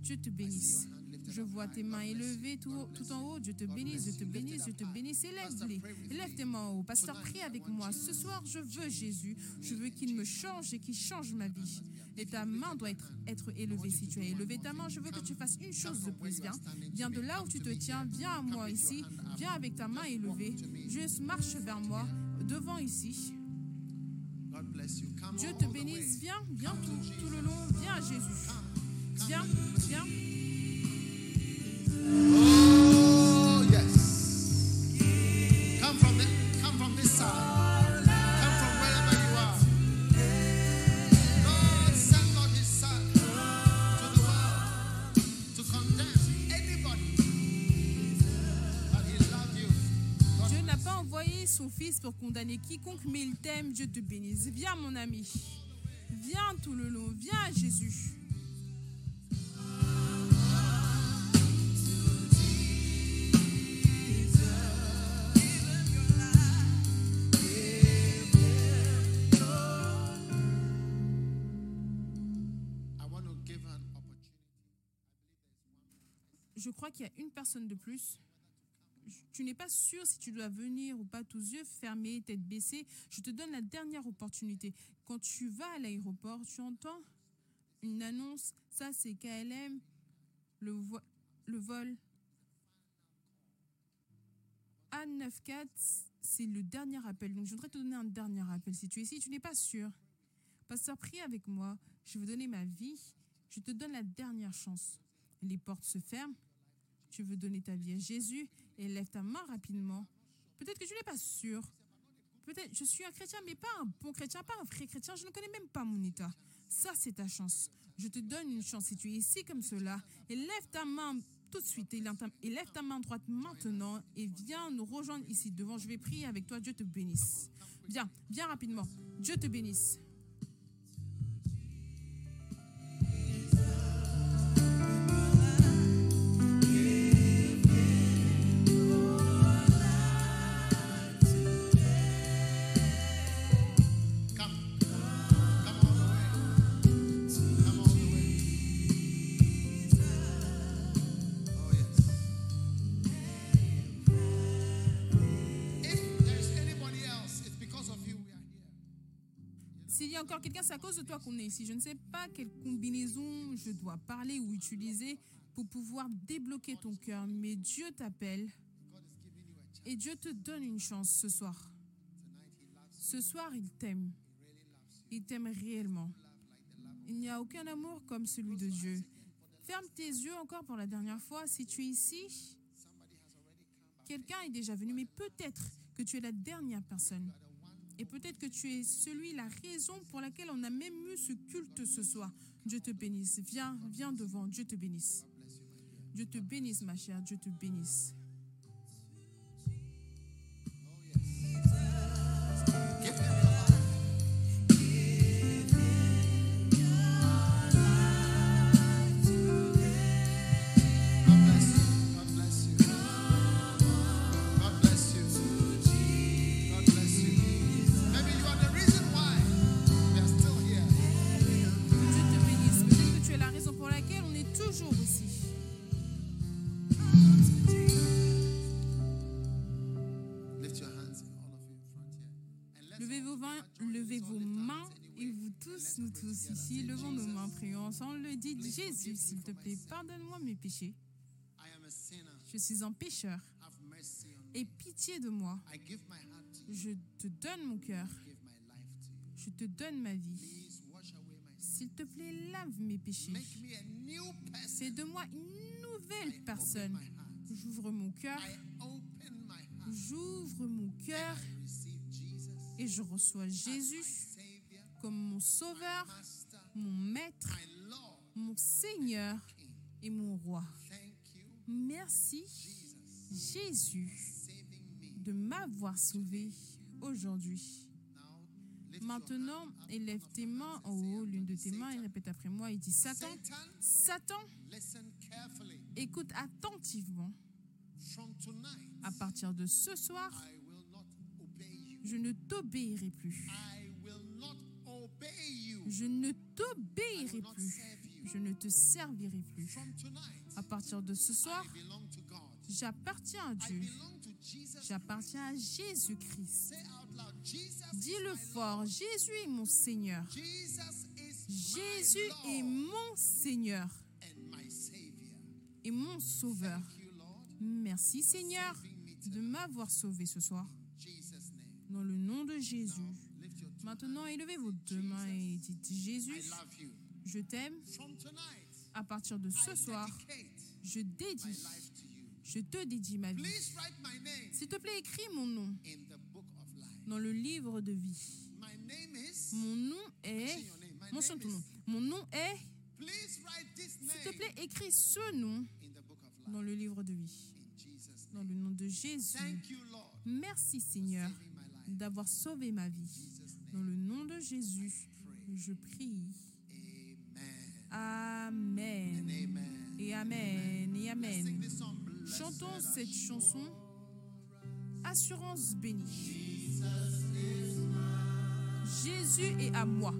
Dieu te bénisse. Je vois tes mains élevées tout, tout en haut. Dieu te bénisse, Dieu te bénisse, Dieu te bénisse. Élève-les. Élève tes mains en haut. Pasteur, prie avec moi. Ce soir, je veux Jésus. Je veux qu'il me change et qu'il change ma vie. Et ta main doit être, être élevée. Si tu as élevé ta main, je veux que tu fasses une chose de plus. Viens. Viens de là où tu te tiens. Viens à moi ici. Viens avec ta main élevée. Juste marche vers moi. Devant ici. Dieu te bénisse. Viens, viens tout, tout le long. Viens à Jésus. Viens, viens. Condamner quiconque, mais il t'aime. Dieu te bénisse. Viens, mon ami. Viens tout le long. Viens Jésus. Je crois qu'il y a une personne de plus. Tu n'es pas sûr si tu dois venir ou pas, tous yeux fermés, tête baissée. Je te donne la dernière opportunité. Quand tu vas à l'aéroport, tu entends une annonce. Ça, c'est KLM, le, vo- le vol A94, c'est le dernier appel. Donc, je voudrais te donner un dernier appel. Si tu es ici, tu n'es pas sûr. Pasteur, prie avec moi. Je vais donner ma vie. Je te donne la dernière chance. Les portes se ferment. Tu veux donner ta vie à Jésus et lève ta main rapidement. Peut-être que tu n'es pas sûr. Peut-être je suis un chrétien, mais pas un bon chrétien, pas un vrai chrétien. Je ne connais même pas mon état. Ça, c'est ta chance. Je te donne une chance si tu es ici comme cela. Et lève ta main tout de suite. Et lève ta- main droite maintenant. Et viens nous rejoindre ici devant. Je vais prier avec toi. Dieu te bénisse. Viens, viens rapidement. Dieu te bénisse. Quelqu'un, c'est à cause de toi qu'on est ici. Je ne sais pas quelle combinaison je dois parler ou utiliser pour pouvoir débloquer ton cœur, mais Dieu t'appelle et Dieu te donne une chance ce soir. Ce soir, il t'aime. Il t'aime réellement. Il n'y a aucun amour comme celui de Dieu. Ferme tes yeux encore pour la dernière fois. Si tu es ici, quelqu'un est déjà venu, mais peut-être que tu es la dernière personne. Et peut-être que tu es celui, la raison pour laquelle on a même eu ce culte ce soir. Dieu te bénisse. Viens, viens devant. Dieu te bénisse. Dieu te bénisse, ma chère. Dieu te bénisse. Ensemble. Le dit Jésus, s'il te plaît, pardonne-moi mes péchés. Je suis un pécheur. On. Aie pitié de moi. Je te donne mon cœur. Je te donne ma vie. S'il te plaît, lave mes péchés. Fais de moi une nouvelle personne. J'ouvre mon cœur. J'ouvre mon cœur et je reçois Jésus comme mon sauveur, mon maître, mon Seigneur et mon roi. Merci Jésus de m'avoir sauvé aujourd'hui. Maintenant, élève tes mains en haut, l'une de tes mains, et répète après moi. Il dit Satan, Satan, écoute attentivement. À partir de ce soir, je ne t'obéirai plus. Je ne t'obéirai plus. je ne te servirai plus. À partir de ce soir, j'appartiens à Dieu. J'appartiens à Jésus-Christ. Dis-le fort. Jésus est mon Seigneur. Jésus est mon Seigneur et mon Sauveur. Merci Seigneur de m'avoir sauvé ce soir. Dans le nom de Jésus. Maintenant, élevez vos deux mains et dites Jésus, je t'aime. À partir de ce soir, je dédie, je te dédie ma vie. Please write my name S'il te plaît, écris mon nom in the book of life. dans le livre de vie. My name is. Mon nom est... Mentionne ton nom. Mon nom est... Please write this S'il te plaît, écris ce nom dans le livre de vie. Dans le nom de Jésus. Thank you, Lord, Merci Seigneur d'avoir sauvé ma vie. Dans le nom de Jésus, je prie. Amen. Et Amen. Et Amen. Chantons cette chanson. Assurance bénie. Jésus est à moi.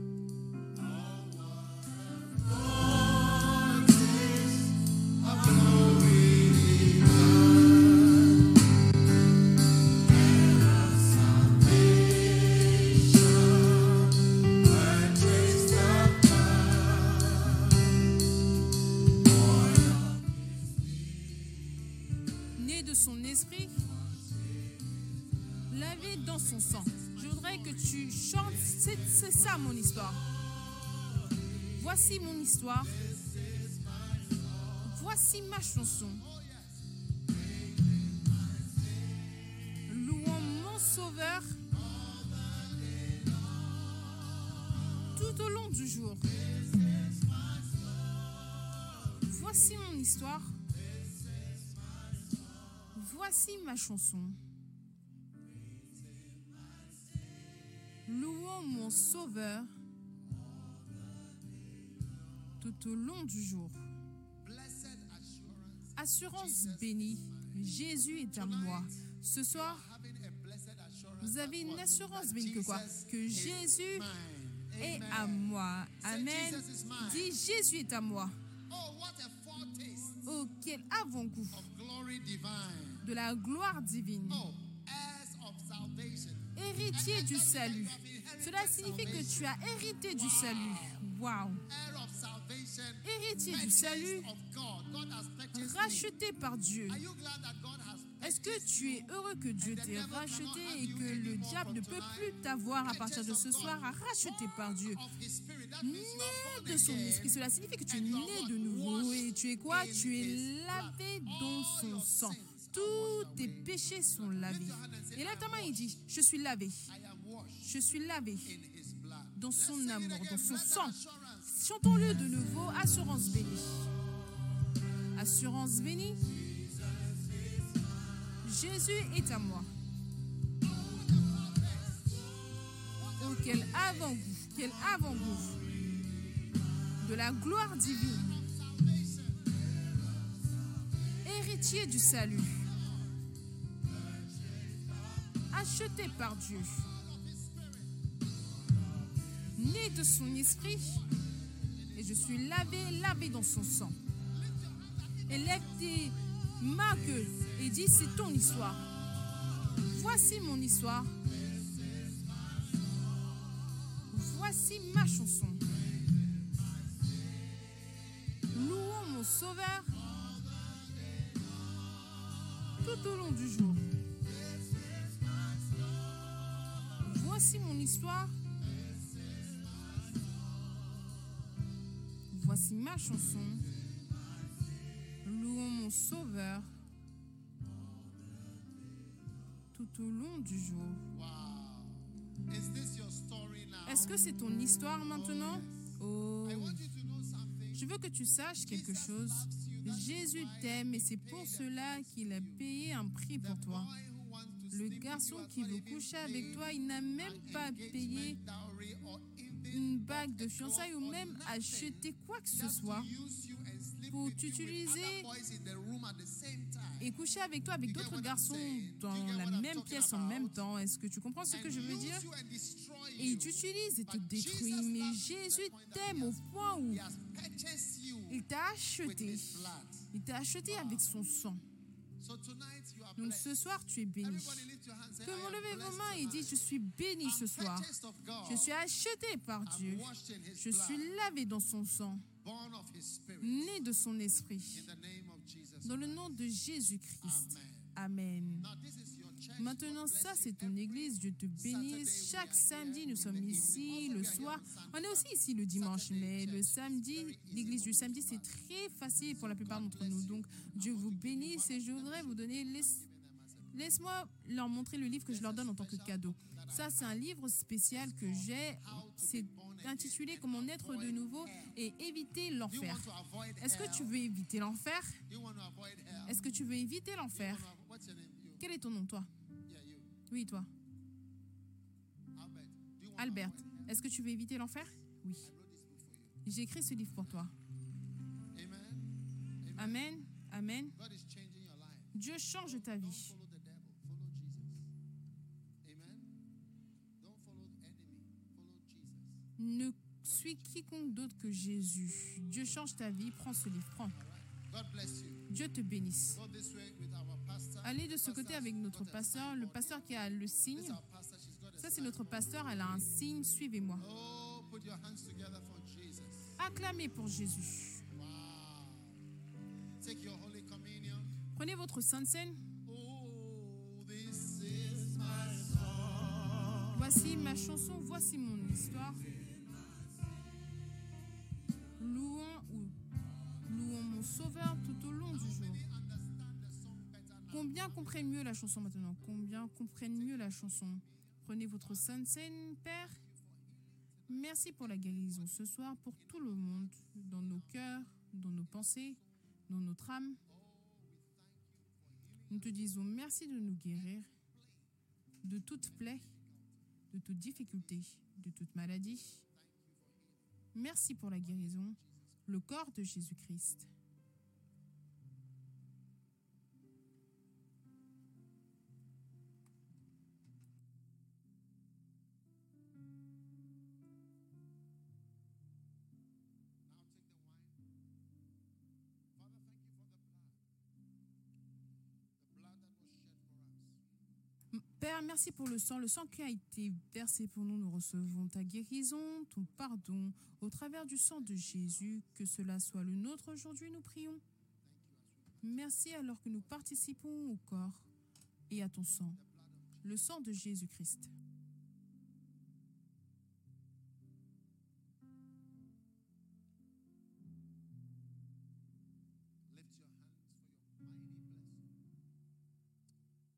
Voici ma chanson. Louons mon Sauveur tout au long du jour. Voici mon histoire. Voici ma chanson. Louons mon Sauveur tout au long du jour. Assurance. Bénie, Jésus est à moi. Ce soir, vous avez une assurance bénie que quoi? Que Jésus est à moi. Amen. Dis Jésus est à moi. Oh, quel avant-goût de la gloire divine. Héritier du salut. Cela signifie que tu as hérité du salut. Waouh. Héritier du salut, racheté par Dieu. Est-ce que tu es heureux que Dieu t'ait racheté et que le diable ne peut plus t'avoir à partir de ce soir à racheter par Dieu. Né de son esprit, cela signifie que tu es né de nouveau et tu es quoi? Tu es lavé dans son sang. Tous tes péchés sont lavés. Et là, ta main, il dit, je suis lavé. Je suis lavé dans son amour, dans son sang. Chantons-le de nouveau, assurance bénie. Assurance bénie. Jésus est à moi. Oh, quel avant-goût, quel avant-goût de la gloire divine. Héritier du salut. Acheté par Dieu. Né de son esprit. Et je suis lavé, lavé dans son sang. Élève tes mains et dis c'est ton histoire. Voici mon histoire. Voici ma chanson. Louons mon Sauveur tout au long du jour. Voici mon histoire. Ma chanson. Louons mon Sauveur tout au long du jour. Wow. Est-ce que c'est ton histoire maintenant? Oh, something. je veux que tu saches quelque chose. Jésus t'aime et c'est pour cela qu'il a payé un prix pour toi. Le garçon qui veut coucher avec toi, il n'a même pas payé une bague de fiançailles ou même acheter quoi que ce soit pour t'utiliser et coucher avec toi avec d'autres garçons dans la même pièce en même temps. Est-ce que tu comprends ce que je veux dire? Et il t'utilise et te détruit. Mais Jésus t'aime au point où il t'a acheté. Il t'a acheté avec son sang. Donc ce soir, tu es béni. Que vous levez vos mains et dites, je suis béni ce soir. Je suis acheté par Dieu. Je suis lavé dans son sang, né de son esprit. Dans le nom de Jésus-Christ. Amen. Maintenant, ça, c'est ton église. Dieu te bénisse. Chaque samedi, nous sommes ici le soir. On est aussi ici le dimanche, mais le samedi, l'église du samedi, c'est très facile pour la plupart d'entre nous. Donc, Dieu vous bénisse et je voudrais vous donner. laisse- Laisse-moi leur montrer le livre que je leur donne en tant que cadeau. Ça, c'est un livre spécial que j'ai. C'est intitulé Comment naître de nouveau et éviter l'enfer. Est-ce que tu veux éviter l'enfer? Est-ce que tu veux éviter l'enfer? Quel est ton nom, toi? Oui, toi. Albert, est-ce que tu veux éviter l'enfer? Oui. J'ai écrit ce livre pour toi. Amen. Amen. Dieu change ta vie. Ne suis quiconque d'autre que Jésus. Dieu change ta vie. Prends ce livre. Prends. Dieu te bénisse. Allez de ce côté avec notre pasteur, le pasteur qui a le signe. Ça, c'est notre pasteur. Elle a un signe. Suivez-moi. Acclamez pour Jésus. Prenez votre Sainte Seine. Voici ma chanson, voici mon histoire. Louons ou louons mon Sauveur tout au long du jour. Combien comprennent mieux la chanson maintenant Combien comprennent mieux la chanson Prenez votre Sainte Seine, Père. Merci pour la guérison ce soir, pour tout le monde, dans nos cœurs, dans nos pensées, dans notre âme. Nous te disons merci de nous guérir de toute plaie, de toute difficulté, de toute maladie. Merci pour la guérison, le corps de Jésus-Christ. Père, merci pour le sang, le sang qui a été versé pour nous. Nous recevons ta guérison, ton pardon au travers du sang de Jésus. Que cela soit le nôtre aujourd'hui, nous prions. Merci alors que nous participons au corps et à ton sang, le sang de Jésus-Christ.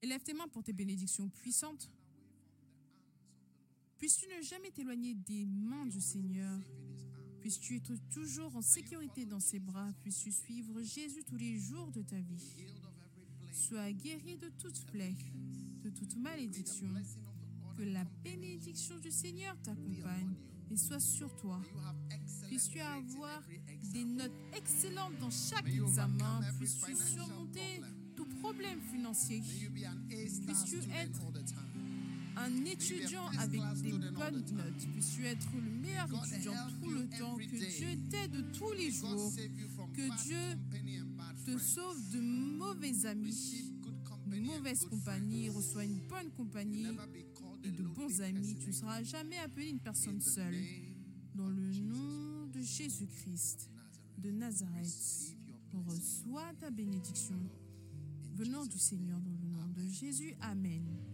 Élève tes mains pour tes bénédictions puissantes. Puisses-tu ne jamais t'éloigner des mains du Seigneur? Puisses-tu être toujours en sécurité dans ses bras? Puisses-tu suivre Jésus tous les jours de ta vie? Sois guéri de toute plaie, de toute malédiction. Que la bénédiction du Seigneur t'accompagne et soit sur toi. Puisses-tu avoir des notes excellentes dans chaque examen? Puisses-tu surmonter problem. tout problème financier. May you be an A-star Puisses-tu être. Un étudiant avec des bonnes notes. Puisses-tu être le meilleur étudiant tout le temps. Que. Dieu t'aide tous les jours. Que Dieu Te sauve de mauvais amis, de mauvaise compagnie. Reçois une bonne compagnie et de bons amis. Tu ne seras jamais appelé une personne seule. Dans le nom de Jésus-Christ de Nazareth, reçois ta bénédiction venant du Seigneur dans le nom de Jésus. Amen.